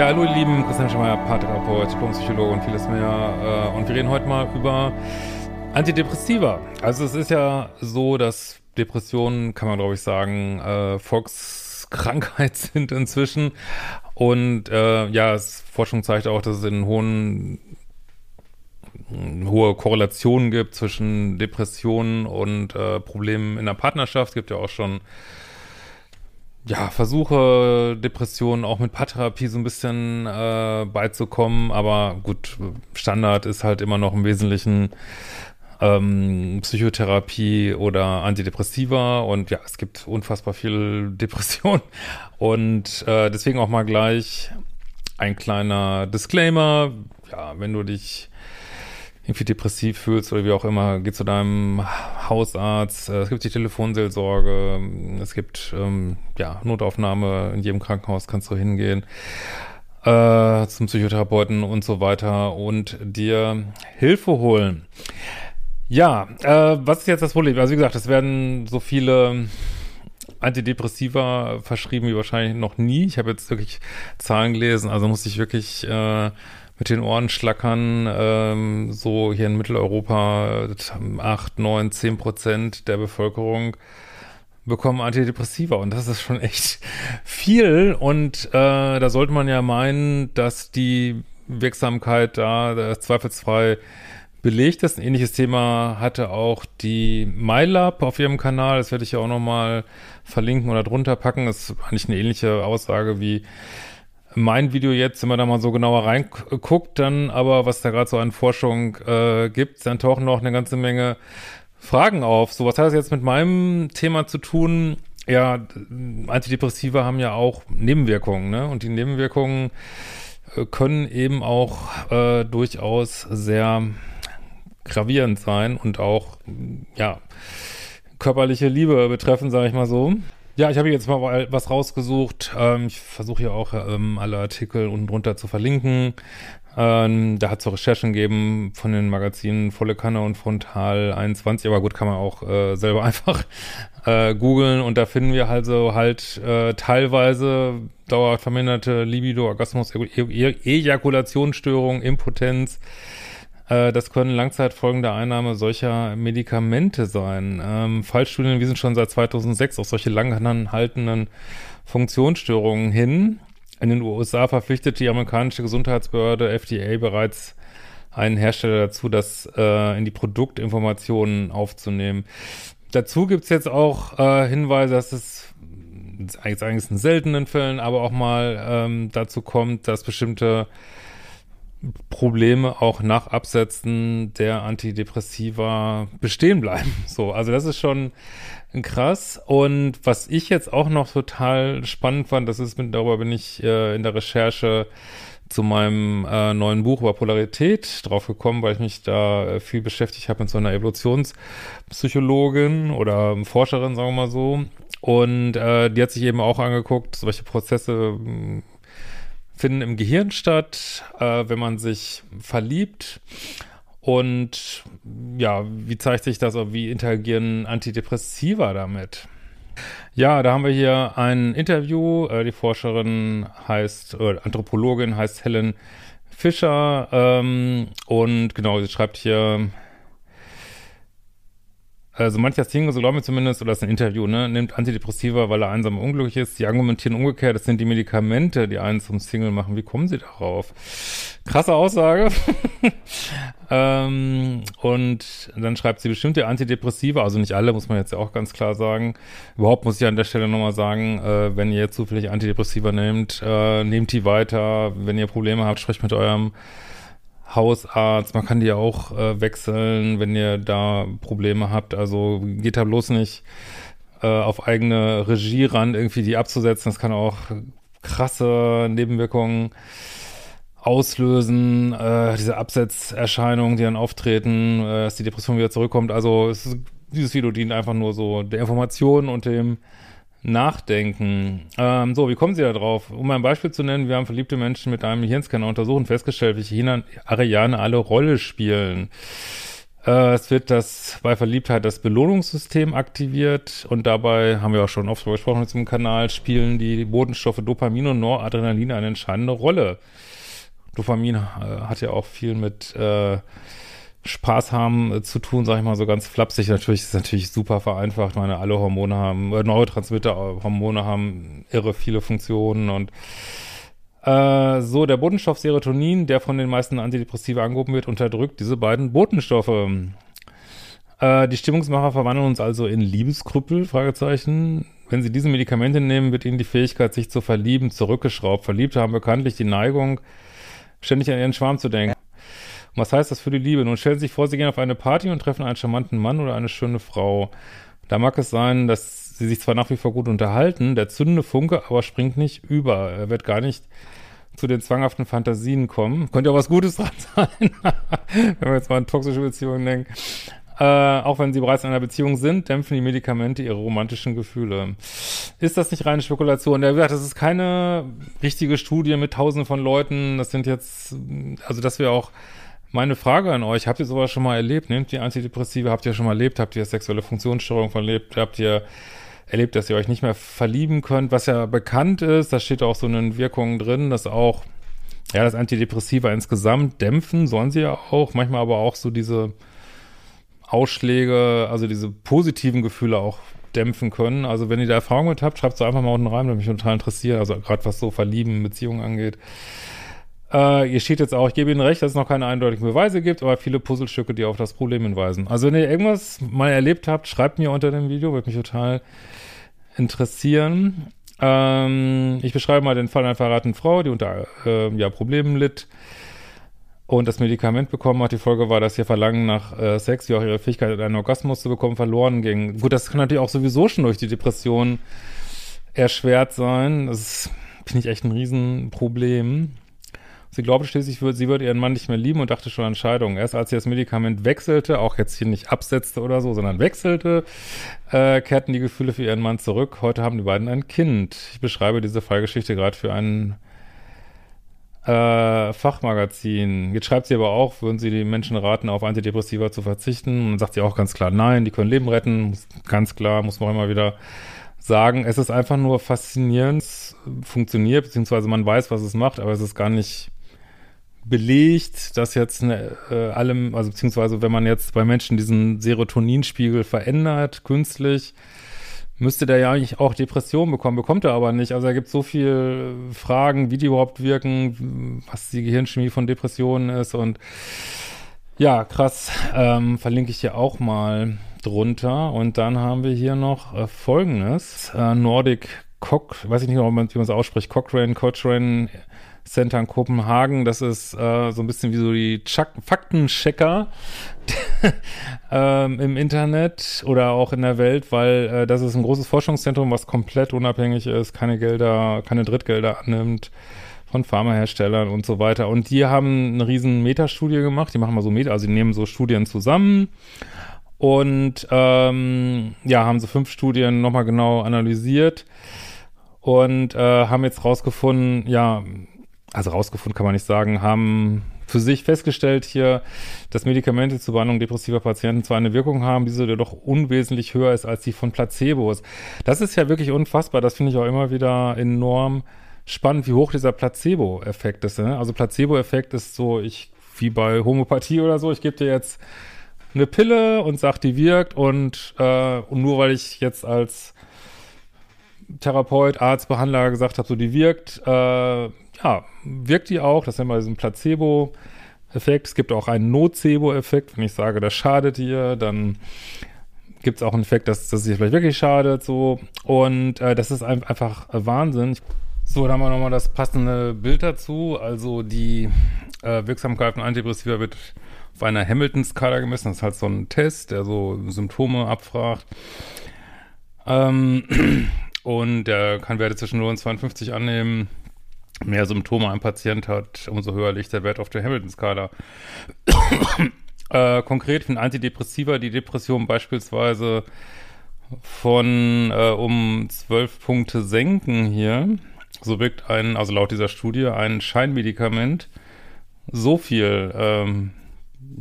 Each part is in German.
Ja, hallo ihr Lieben, Christian Schemeier, Paartherapeut, Diplompsychologe und vieles mehr. Äh, und wir reden heute mal über Antidepressiva. Also es ist ja so, dass Depressionen, kann man glaube ich sagen, äh, Volkskrankheit sind inzwischen. Und äh, ja, Forschung zeigt auch, dass es in hohen hohe Korrelationen gibt zwischen Depressionen und Problemen in der Partnerschaft. Es gibt ja auch schon ja, versuche Depressionen auch mit Paartherapie so ein bisschen äh, beizukommen, aber gut, Standard ist halt immer noch im Wesentlichen ähm, Psychotherapie oder Antidepressiva. Und ja, es gibt unfassbar viel Depression. Und äh, deswegen auch mal gleich ein kleiner Disclaimer, ja, wenn du dich irgendwie depressiv fühlst oder wie auch immer, geh zu deinem Hausarzt. Äh, es gibt die Telefonseelsorge, es gibt ähm, ja Notaufnahme in jedem Krankenhaus kannst du hingehen äh, zum Psychotherapeuten und so weiter und dir Hilfe holen. Ja, äh, was ist jetzt das Problem? Also wie gesagt, es werden so viele Antidepressiva verschrieben wie wahrscheinlich noch nie. Ich habe jetzt wirklich Zahlen gelesen, also muss ich wirklich äh, mit den Ohren schlackern, ähm, so hier in Mitteleuropa acht, neun, zehn Prozent der Bevölkerung bekommen Antidepressiva. Und das ist schon echt viel. Und äh, da sollte man ja meinen, dass die Wirksamkeit da zweifelsfrei belegt ist. Ein ähnliches Thema hatte auch die MyLab auf ihrem Kanal, das werde ich ja auch nochmal verlinken oder drunter packen, das ist eigentlich eine ähnliche Aussage wie mein Video jetzt, wenn man da mal so genauer reinguckt, dann aber, was da gerade so an Forschung äh, gibt, dann tauchen noch eine ganze Menge Fragen auf. So, was hat das jetzt mit meinem Thema zu tun? Ja, Antidepressiva haben ja auch Nebenwirkungen, ne? Und die Nebenwirkungen äh, können eben auch äh, durchaus sehr gravierend sein und auch, ja, körperliche Liebe betreffen, sage ich mal so. Ja, ich habe jetzt mal was rausgesucht. Ähm, ich versuche hier auch ähm, alle Artikel unten drunter zu verlinken. Ähm, da hat es auch Recherchen gegeben von den Magazinen Volle Kanne und Frontal 21. Aber gut, kann man auch äh, selber einfach äh, googeln. Und da finden wir also halt äh, teilweise dauerhaft verminderte Libido, Orgasmus, e e Ejakulationsstörung, Impotenz, das können Langzeitfolgen der Einnahme solcher Medikamente sein. Ähm, Fallstudien wiesen schon seit 2006 auf solche langanhaltenden Funktionsstörungen hin. In den USA verpflichtet die amerikanische Gesundheitsbehörde FDA bereits einen Hersteller dazu, das äh, in die Produktinformationen aufzunehmen. Dazu gibt's jetzt auch äh, Hinweise, dass es jetzt eigentlich in seltenen Fällen, aber auch mal ähm, dazu kommt, dass bestimmte Probleme auch nach Absetzen der Antidepressiva bestehen bleiben. So, also das ist schon krass. Und was ich jetzt auch noch total spannend fand, das ist, mit, darüber bin ich äh, in der Recherche zu meinem äh, neuen Buch über Polarität drauf gekommen, weil ich mich da äh, viel beschäftigt habe mit so einer Evolutionspsychologin oder Forscherin, sagen wir mal so. Und äh, die hat sich eben auch angeguckt, solche Prozesse finden im Gehirn statt, äh, wenn man sich verliebt. Und ja, wie zeigt sich das, wie interagieren Antidepressiva damit? Ja, da haben wir hier ein Interview. Äh, die Forscherin heißt, äh, Anthropologin heißt Helen Fischer. Ähm, und genau, sie schreibt hier, also mancher Single, so glauben wir zumindest, oder das ist ein Interview, ne, nimmt Antidepressiva, weil er einsam und unglücklich ist. Die argumentieren umgekehrt, das sind die Medikamente, die einen zum Single machen. Wie kommen sie darauf? Krasse Aussage. ähm, und dann schreibt sie bestimmte Antidepressiva, also nicht alle, muss man jetzt ja auch ganz klar sagen. Überhaupt muss ich an der Stelle nochmal sagen, äh, wenn ihr zufällig Antidepressiva nehmt, äh, nehmt die weiter. Wenn ihr Probleme habt, sprecht mit eurem Hausarzt, man kann die auch äh, wechseln, wenn ihr da Probleme habt. Also geht da bloß nicht äh, auf eigene Regie ran, irgendwie die abzusetzen. Das kann auch krasse Nebenwirkungen auslösen, äh, diese Absetzerscheinungen, die dann auftreten, äh, dass die Depression wieder zurückkommt. Also ist, dieses Video dient einfach nur so der Information und dem Nachdenken. Ähm, so, wie kommen Sie da drauf? Um ein Beispiel zu nennen, wir haben verliebte Menschen mit einem Hirnscanner untersucht und festgestellt, welche Hirnareale alle Rolle spielen. Äh, es wird das bei Verliebtheit das Belohnungssystem aktiviert und dabei haben wir auch schon oft gesprochen diesem Kanal, spielen die Bodenstoffe Dopamin und Noradrenalin eine entscheidende Rolle. Dopamin äh, hat ja auch viel mit äh, Spaß haben äh, zu tun, sage ich mal so ganz flapsig. Natürlich ist natürlich super vereinfacht. Meine, alle Hormone haben, äh, Neurotransmitter-Hormone haben irre viele Funktionen und äh, so, der Botenstoff Serotonin, der von den meisten Antidepressiva angehoben wird, unterdrückt diese beiden Botenstoffe. Äh, die Stimmungsmacher verwandeln uns also in Liebeskrüppel, Fragezeichen. Wenn sie diese Medikamente nehmen, wird ihnen die Fähigkeit, sich zu verlieben, zurückgeschraubt. Verliebte haben bekanntlich die Neigung, ständig an ihren Schwarm zu denken. Und was heißt das für die Liebe? Nun stellen Sie sich vor, Sie gehen auf eine Party und treffen einen charmanten Mann oder eine schöne Frau. Da mag es sein, dass sie sich zwar nach wie vor gut unterhalten, der zündende Funke aber springt nicht über. Er wird gar nicht zu den zwanghaften Fantasien kommen. Könnte ja was Gutes dran sein, wenn wir jetzt mal an toxische Beziehungen denken. Äh, auch wenn sie bereits in einer Beziehung sind, dämpfen die Medikamente ihre romantischen Gefühle. Ist das nicht reine Spekulation? Sagt, das ist keine richtige Studie mit tausenden von Leuten. Das sind jetzt, also dass wir auch meine Frage an euch, habt ihr sowas schon mal erlebt? Nehmt ihr Antidepressive? Habt ihr schon mal erlebt? Habt ihr sexuelle Funktionsstörung verlebt? Habt ihr erlebt, dass ihr euch nicht mehr verlieben könnt? Was ja bekannt ist, da steht auch so eine Wirkung drin, dass auch, ja, das Antidepressiva insgesamt dämpfen, sollen sie ja auch, manchmal aber auch so diese Ausschläge, also diese positiven Gefühle auch dämpfen können. Also wenn ihr da Erfahrung mit habt, schreibt es einfach mal unten rein, würde mich total interessieren. Also gerade was so Verlieben, Beziehungen angeht. Äh, hier steht jetzt auch, ich gebe Ihnen recht, dass es noch keine eindeutigen Beweise gibt, aber viele Puzzlestücke, die auf das Problem hinweisen. Also wenn ihr irgendwas mal erlebt habt, schreibt mir unter dem Video, würde mich total interessieren. Ähm, ich beschreibe mal den Fall einer verratenen Frau, die unter äh, ja, Problemen litt und das Medikament bekommen hat. Die Folge war, dass ihr Verlangen nach äh, Sex, wie auch ihre Fähigkeit, einen Orgasmus zu bekommen, verloren ging. Gut, das kann natürlich auch sowieso schon durch die Depression erschwert sein. Das finde ich echt ein Riesenproblem. Sie glaubte schließlich, sie würde ihren Mann nicht mehr lieben und dachte schon an Scheidung. Erst als sie das Medikament wechselte, auch jetzt hier nicht absetzte oder so, sondern wechselte, äh, kehrten die Gefühle für ihren Mann zurück. Heute haben die beiden ein Kind. Ich beschreibe diese Fallgeschichte gerade für ein äh, Fachmagazin. Jetzt schreibt sie aber auch, würden sie die Menschen raten, auf Antidepressiva zu verzichten? Und dann sagt sie auch ganz klar, nein, die können Leben retten. Ganz klar, muss man auch immer wieder sagen. Es ist einfach nur faszinierend, funktioniert, beziehungsweise man weiß, was es macht, aber es ist gar nicht belegt, dass jetzt eine, äh, allem, also beziehungsweise wenn man jetzt bei Menschen diesen Serotoninspiegel verändert, künstlich, müsste der ja eigentlich auch Depressionen bekommen, bekommt er aber nicht. Also da gibt so viele Fragen, wie die überhaupt wirken, was die Gehirnchemie von Depressionen ist und ja, krass, ähm, verlinke ich hier auch mal drunter. Und dann haben wir hier noch äh, folgendes, äh, Nordic Cock, weiß ich nicht, wie man es ausspricht, Cochrane, Cochrane Center in Kopenhagen. Das ist äh, so ein bisschen wie so die Faktenchecker ähm, im Internet oder auch in der Welt, weil äh, das ist ein großes Forschungszentrum, was komplett unabhängig ist, keine Gelder, keine Drittgelder annimmt von Pharmaherstellern und so weiter. Und die haben eine riesen Metastudie gemacht. Die machen mal so Meta, also die nehmen so Studien zusammen und ähm, ja, haben so fünf Studien nochmal genau analysiert und äh, haben jetzt rausgefunden, ja, also rausgefunden kann man nicht sagen, haben für sich festgestellt hier, dass Medikamente zur Behandlung depressiver Patienten zwar eine Wirkung haben, diese jedoch unwesentlich höher ist als die von Placebos. Das ist ja wirklich unfassbar. Das finde ich auch immer wieder enorm spannend, wie hoch dieser Placebo-Effekt ist. Ne? Also Placebo-Effekt ist so, ich wie bei Homöopathie oder so, ich gebe dir jetzt eine Pille und sag, die wirkt und, äh, und nur weil ich jetzt als Therapeut, Arzt, Behandler gesagt habe, so die wirkt, äh, ja, wirkt die auch. Das nennt man diesen Placebo-Effekt. Es gibt auch einen Nocebo-Effekt. Wenn ich sage, das schadet dir, dann gibt es auch einen Effekt, dass, dass es dir vielleicht wirklich schadet. So. Und äh, das ist ein, einfach Wahnsinn. So, dann haben wir nochmal das passende Bild dazu. Also die äh, Wirksamkeit von Antidepressiva wird auf einer Hamilton-Skala gemessen. Das ist halt so ein Test, der so Symptome abfragt. Ähm, und der kann Werte zwischen 0 und 52 annehmen mehr Symptome ein Patient hat, umso höher liegt der Wert auf der Hamilton-Skala. äh, konkret für Antidepressiva die Depression beispielsweise von äh, um zwölf Punkte senken hier. So wirkt ein, also laut dieser Studie, ein Scheinmedikament so viel, ähm,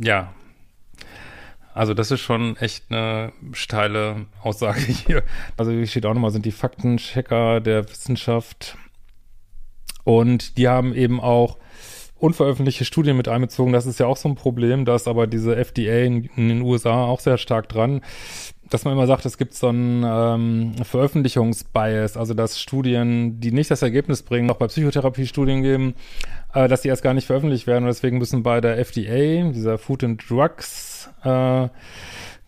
ja, Also das ist schon echt eine steile Aussage hier. Also hier steht auch nochmal, sind die Faktenchecker der Wissenschaft. Und die haben eben auch unveröffentlichte Studien mit einbezogen. Das ist ja auch so ein Problem, dass aber diese FDA in, in den USA auch sehr stark dran dass man immer sagt, es gibt so einen ähm, Veröffentlichungsbias, also dass Studien, die nicht das Ergebnis bringen, auch bei Psychotherapiestudien geben, äh, dass die erst gar nicht veröffentlicht werden. Und deswegen müssen bei der FDA, dieser Food and Drugs äh,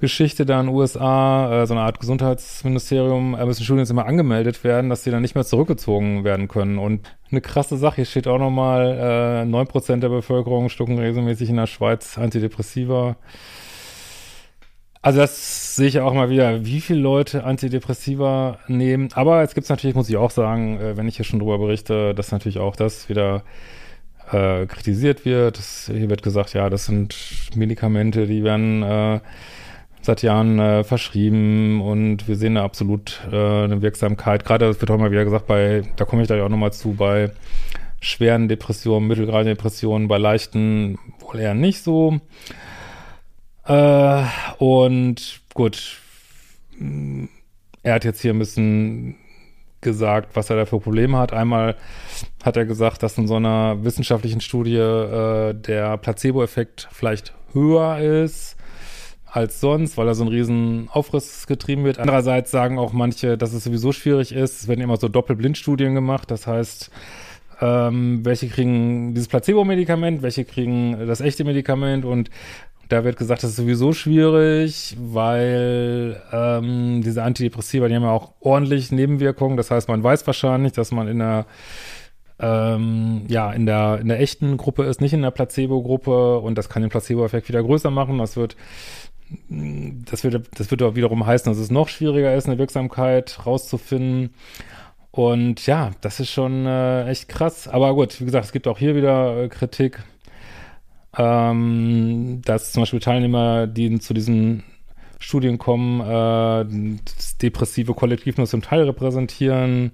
Geschichte da in den USA, äh, so eine Art Gesundheitsministerium, äh, müssen Studien jetzt immer angemeldet werden, dass die dann nicht mehr zurückgezogen werden können. Und eine krasse Sache, hier steht auch nochmal, äh, 9% der Bevölkerung stucken regelmäßig in der Schweiz Antidepressiva. Also das sehe ich auch mal wieder, wie viele Leute Antidepressiva nehmen. Aber jetzt gibt natürlich, muss ich auch sagen, äh, wenn ich hier schon drüber berichte, dass natürlich auch das wieder äh, kritisiert wird. Das, hier wird gesagt, ja, das sind Medikamente, die werden äh, seit Jahren äh, verschrieben und wir sehen da absolut äh, eine Wirksamkeit. Gerade, das wird auch mal wieder gesagt, bei, da komme ich da ja auch nochmal zu, bei schweren Depressionen, mittelgradigen Depressionen, bei leichten wohl eher nicht so. Äh, und gut, er hat jetzt hier ein bisschen gesagt, was er da für Probleme hat. Einmal hat er gesagt, dass in so einer wissenschaftlichen Studie äh, der Placebo-Effekt vielleicht höher ist als sonst, weil da so ein riesen Aufriss getrieben wird. Andererseits sagen auch manche, dass es sowieso schwierig ist. Es werden immer so Doppelblindstudien gemacht. Das heißt, ähm, welche kriegen dieses Placebo-Medikament, welche kriegen das echte Medikament und da wird gesagt, das ist sowieso schwierig, weil ähm, diese Antidepressiva, die haben ja auch ordentlich Nebenwirkungen. Das heißt, man weiß wahrscheinlich, dass man in der ähm, ja, in der, in der echten Gruppe ist, nicht in der Placebo-Gruppe und das kann den Placebo-Effekt wieder größer machen. Das wird, das wird, das wird auch wiederum heißen, dass es noch schwieriger ist, eine Wirksamkeit rauszufinden. Und ja, das ist schon äh, echt krass. Aber gut, wie gesagt, es gibt auch hier wieder äh, Kritik ähm, dass zum Beispiel Teilnehmer, die zu diesen Studien kommen, äh, das depressive Kollektiv nur zum Teil repräsentieren.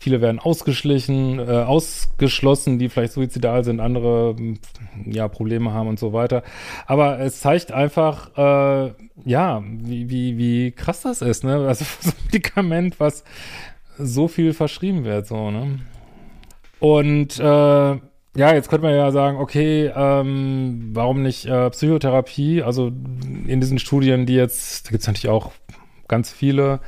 Viele werden ausgeschlichen, äh, ausgeschlossen, die vielleicht suizidal sind, andere ja Probleme haben und so weiter. Aber es zeigt einfach, äh, ja, wie, wie, wie krass das ist, ne? Also so ein Medikament, was so viel verschrieben wird, so, ne? Und äh, ja, jetzt könnte man ja sagen, okay, ähm, warum nicht äh, Psychotherapie? Also in diesen Studien, die jetzt, da gibt es natürlich auch ganz viele,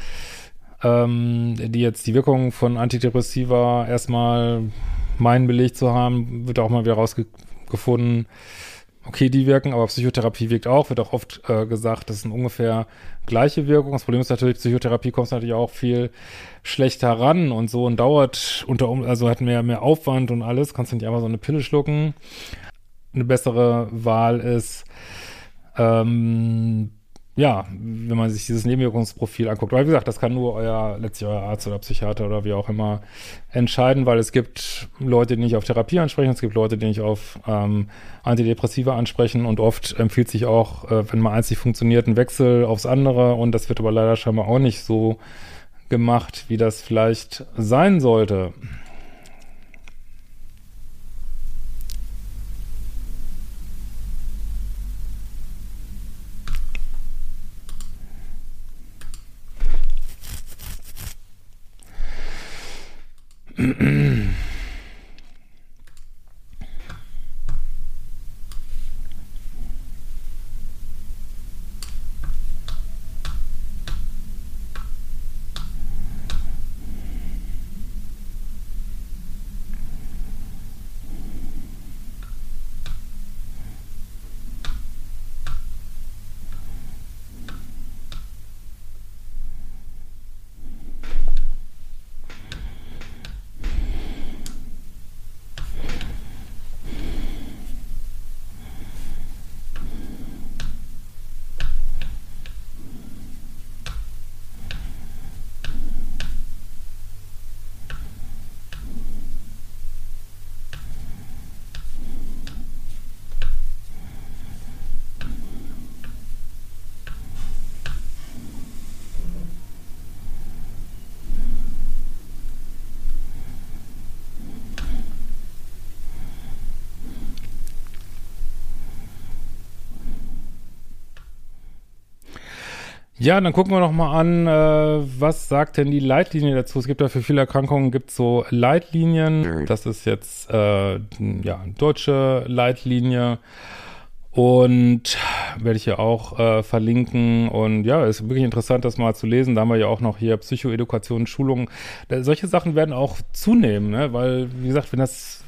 ähm, die jetzt die Wirkung von Antidepressiva erstmal meinen belegt zu haben, wird auch mal wieder rausgefunden, okay, die wirken, aber Psychotherapie wirkt auch, wird auch oft äh, gesagt, das sind ungefähr gleiche Wirkung. Das Problem ist natürlich, Psychotherapie kommt natürlich auch viel schlechter ran und so und dauert unter, also hat mehr, mehr Aufwand und alles, kannst du nicht einfach so eine Pille schlucken. Eine bessere Wahl ist, ähm, ja, wenn man sich dieses Nebenwirkungsprofil anguckt. Weil wie gesagt, das kann nur euer, letztlich euer Arzt oder Psychiater oder wie auch immer entscheiden, weil es gibt Leute, die nicht auf Therapie ansprechen, es gibt Leute, die nicht auf ähm, Antidepressiva ansprechen und oft empfiehlt sich auch, äh, wenn mal eins nicht funktioniert, ein Wechsel aufs andere und das wird aber leider scheinbar auch nicht so gemacht, wie das vielleicht sein sollte. 嗯 嗯 Ja, dann gucken wir noch mal an, äh, was sagt denn die Leitlinie dazu? Es gibt ja für viele Erkrankungen gibt so Leitlinien. Das ist jetzt äh, ja deutsche Leitlinie und werde ich hier auch äh, verlinken. Und ja, ist wirklich interessant, das mal zu lesen. Da haben wir ja auch noch hier Psychoedukation, Schulungen. solche Sachen werden auch zunehmen, ne? weil, wie gesagt, wenn das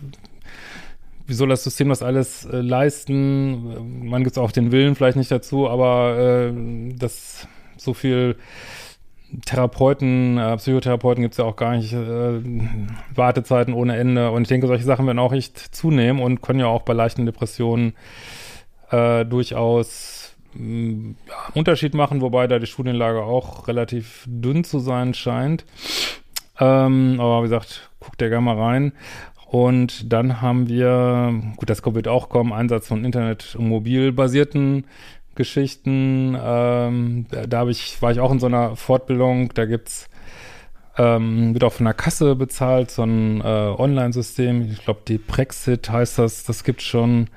wie soll das System das alles äh, leisten? Man gibt auch den Willen vielleicht nicht dazu, aber äh, das so viel Therapeuten, äh, Psychotherapeuten gibt es ja auch gar nicht, äh, Wartezeiten ohne Ende. Und ich denke, solche Sachen werden auch echt zunehmen und können ja auch bei leichten Depressionen äh, durchaus mm, ja, Unterschied machen, wobei da die Studienlage auch relativ dünn zu sein scheint. Ähm, aber wie gesagt, guckt der gerne mal rein. Und dann haben wir, gut, das wird auch kommen, Einsatz von Internet- und mobilbasierten Geschichten. Ähm, da da ich, war ich auch in so einer Fortbildung, da gibt's ähm, wird auch von der Kasse bezahlt, so ein äh, Online-System. Ich glaube, die Brexit heißt das, das gibt schon.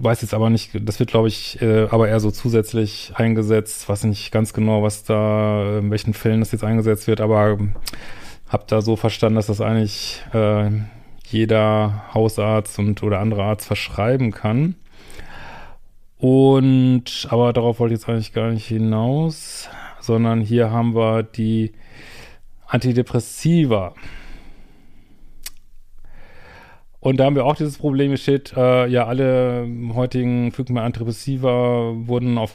Weiß jetzt aber nicht, das wird, glaube ich, äh, aber eher so zusätzlich eingesetzt. Weiß nicht ganz genau, was da, in welchen Fällen das jetzt eingesetzt wird, aber hab da so verstanden, dass das eigentlich äh, jeder Hausarzt und oder andere Arzt verschreiben kann. Und, aber darauf wollte ich jetzt eigentlich gar nicht hinaus, sondern hier haben wir die Antidepressiva. Und da haben wir auch dieses Problem, steht, äh, ja, alle heutigen Antidepressiva wurden auf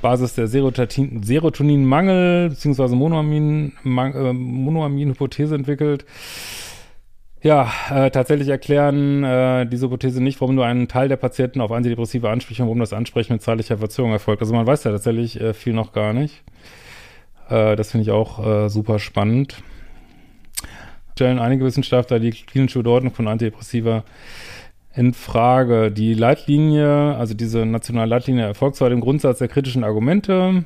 Basis der Serotonin, Serotoninmangel bzw. Monoamin-Hypothese entwickelt ja, äh, tatsächlich erklären äh, diese Hypothese nicht, warum nur ein Teil der Patienten auf Antidepressive anspricht und warum das Ansprechen mit zeitlicher Verzögerung erfolgt. Also man weiß ja tatsächlich äh, viel noch gar nicht. Äh, das finde ich auch äh, super spannend. Stellen einige Wissenschaftler die klinische Bedeutung von Antidepressiva in Frage. Die Leitlinie, also diese nationale Leitlinie, erfolgt zwar dem Grundsatz der kritischen Argumente,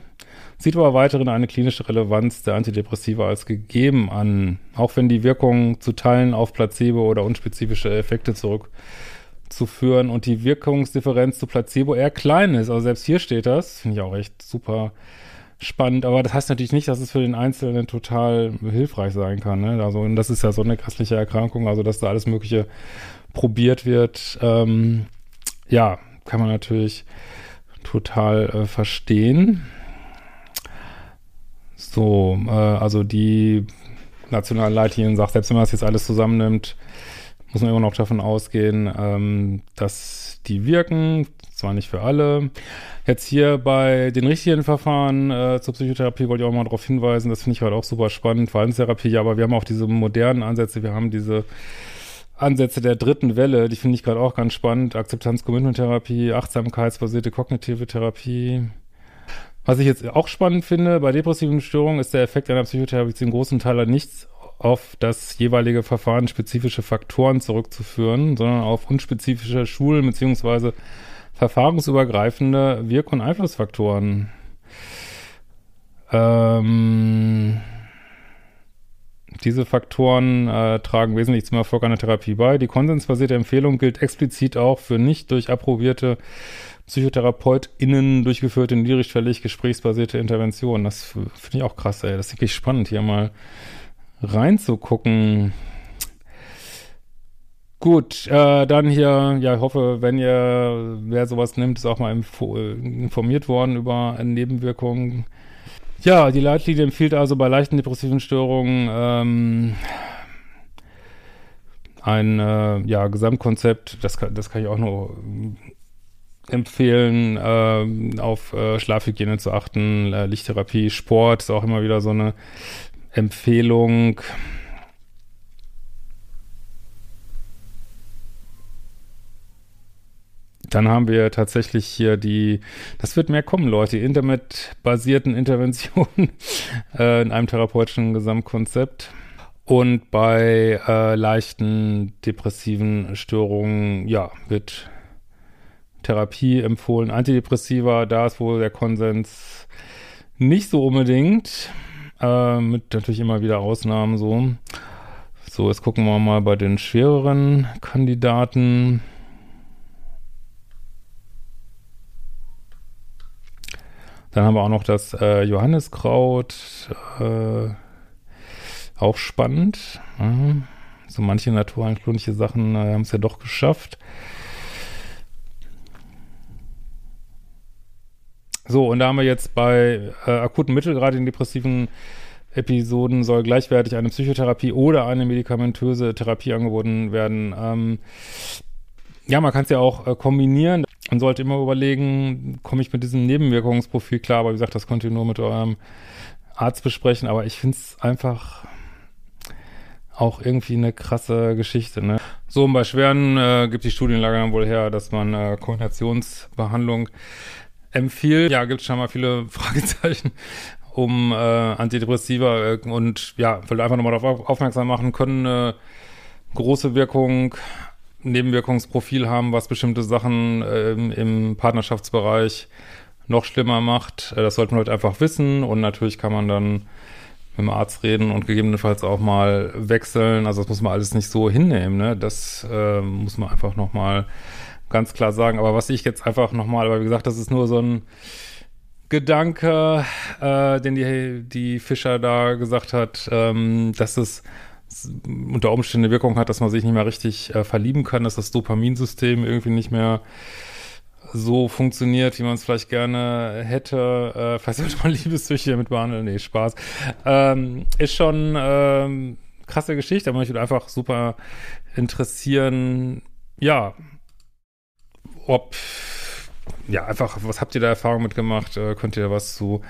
sieht aber weiterhin eine klinische Relevanz der Antidepressiva als gegeben an, auch wenn die Wirkung zu Teilen auf Placebo oder unspezifische Effekte zurückzuführen und die Wirkungsdifferenz zu Placebo eher klein ist. Also selbst hier steht das, finde ich auch echt super spannend, aber das heißt natürlich nicht, dass es für den Einzelnen total hilfreich sein kann. Ne? Also, und das ist ja so eine grässliche Erkrankung, also dass da alles Mögliche probiert wird. Ähm, ja, kann man natürlich total äh, verstehen. So, äh, also die nationalen Leitlinien sagt, selbst wenn man das jetzt alles zusammennimmt, muss man immer noch davon ausgehen, ähm, dass die wirken, zwar nicht für alle. Jetzt hier bei den richtigen Verfahren äh, zur Psychotherapie wollte ich auch mal darauf hinweisen, das finde ich halt auch super spannend, Verhaltenstherapie, aber wir haben auch diese modernen Ansätze, wir haben diese Ansätze der dritten Welle, die finde ich gerade auch ganz spannend, Akzeptanz-Commitment-Therapie, achtsamkeitsbasierte kognitive Therapie, was ich jetzt auch spannend finde, bei depressiven Störungen ist der Effekt einer Psychotherapie zum großen Teil nichts auf das jeweilige Verfahren spezifische Faktoren zurückzuführen, sondern auf unspezifische Schulen- bzw. verfahrensübergreifende Wirk- und Einflussfaktoren. Ähm, diese Faktoren äh, tragen wesentlich zum Erfolg einer Therapie bei. Die konsensbasierte Empfehlung gilt explizit auch für nicht durch approbierte PsychotherapeutInnen durchgeführte niedrigschwellig gesprächsbasierte Interventionen. Das finde ich auch krass, ey. Das ist wirklich spannend, hier mal reinzugucken. Gut, äh, dann hier, ja, ich hoffe, wenn ihr, wer sowas nimmt, ist auch mal info, informiert worden über Nebenwirkungen. Ja, die Leitlinie empfiehlt also bei leichten depressiven Störungen ähm, ein äh, ja, Gesamtkonzept, das kann, das kann ich auch nur empfehlen, äh, auf äh, Schlafhygiene zu achten, äh, Lichttherapie, Sport ist auch immer wieder so eine Empfehlung. Dann haben wir tatsächlich hier die, das wird mehr kommen, Leute, die Internet-basierten Interventionen äh, in einem therapeutischen Gesamtkonzept. Und bei äh, leichten depressiven Störungen, ja, wird Therapie empfohlen. Antidepressiva, da ist wohl der Konsens nicht so unbedingt. Äh, mit natürlich immer wieder Ausnahmen so. So, jetzt gucken wir mal bei den schwereren Kandidaten. Dann haben wir auch noch das äh, Johanniskraut, äh, auch spannend. Mhm. So manche naturheilkundliche Sachen äh, haben es ja doch geschafft. So, und da haben wir jetzt bei äh, akuten in depressiven Episoden, soll gleichwertig eine Psychotherapie oder eine medikamentöse Therapie angeboten werden. Ähm, ja, man kann es ja auch äh, kombinieren. Man sollte immer überlegen, komme ich mit diesem Nebenwirkungsprofil klar, aber wie gesagt, das könnt ihr nur mit eurem Arzt besprechen, aber ich finde es einfach auch irgendwie eine krasse Geschichte. Ne? So, und bei Schweren äh, gibt die Studienlage dann wohl her, dass man äh, Kombinationsbehandlung empfiehlt. Ja, gibt schon mal viele Fragezeichen um äh, Antidepressiva äh, und ja, will einfach nochmal darauf aufmerksam machen, können eine große Wirkung, Nebenwirkungsprofil haben, was bestimmte Sachen äh, im, Partnerschaftsbereich noch schlimmer macht. Äh, das sollte man halt einfach wissen und natürlich kann man dann mit dem Arzt reden und gegebenenfalls auch mal wechseln. Also das muss man alles nicht so hinnehmen, ne? Das äh, muss man einfach nochmal ganz klar sagen. Aber was ich jetzt einfach nochmal, weil wie gesagt, das ist nur so ein Gedanke, äh, den die, die Fischer da gesagt hat, ähm, dass es unter Umständen eine Wirkung hat, dass man sich nicht mehr richtig äh, verlieben kann, dass das Dopaminsystem irgendwie nicht mehr so funktioniert, wie man es vielleicht gerne hätte. Äh, vielleicht sollte man Liebessüchte damit behandeln. Nee, Spaß. Ähm, ist schon ähm, krasse Geschichte, aber mich würde einfach super interessieren, ja, ob, ja, einfach, was habt ihr da Erfahrung mitgemacht? Äh, könnt ihr da was zu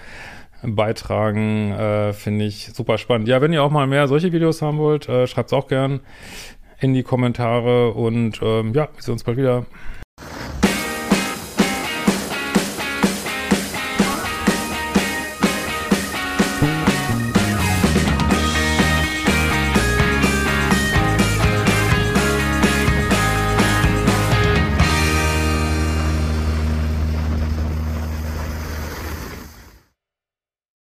beitragen? Äh, Finde ich super spannend. Ja, wenn ihr auch mal mehr solche Videos haben wollt, äh, schreibt es auch gern in die Kommentare und ähm, ja, wir sehen uns bald wieder.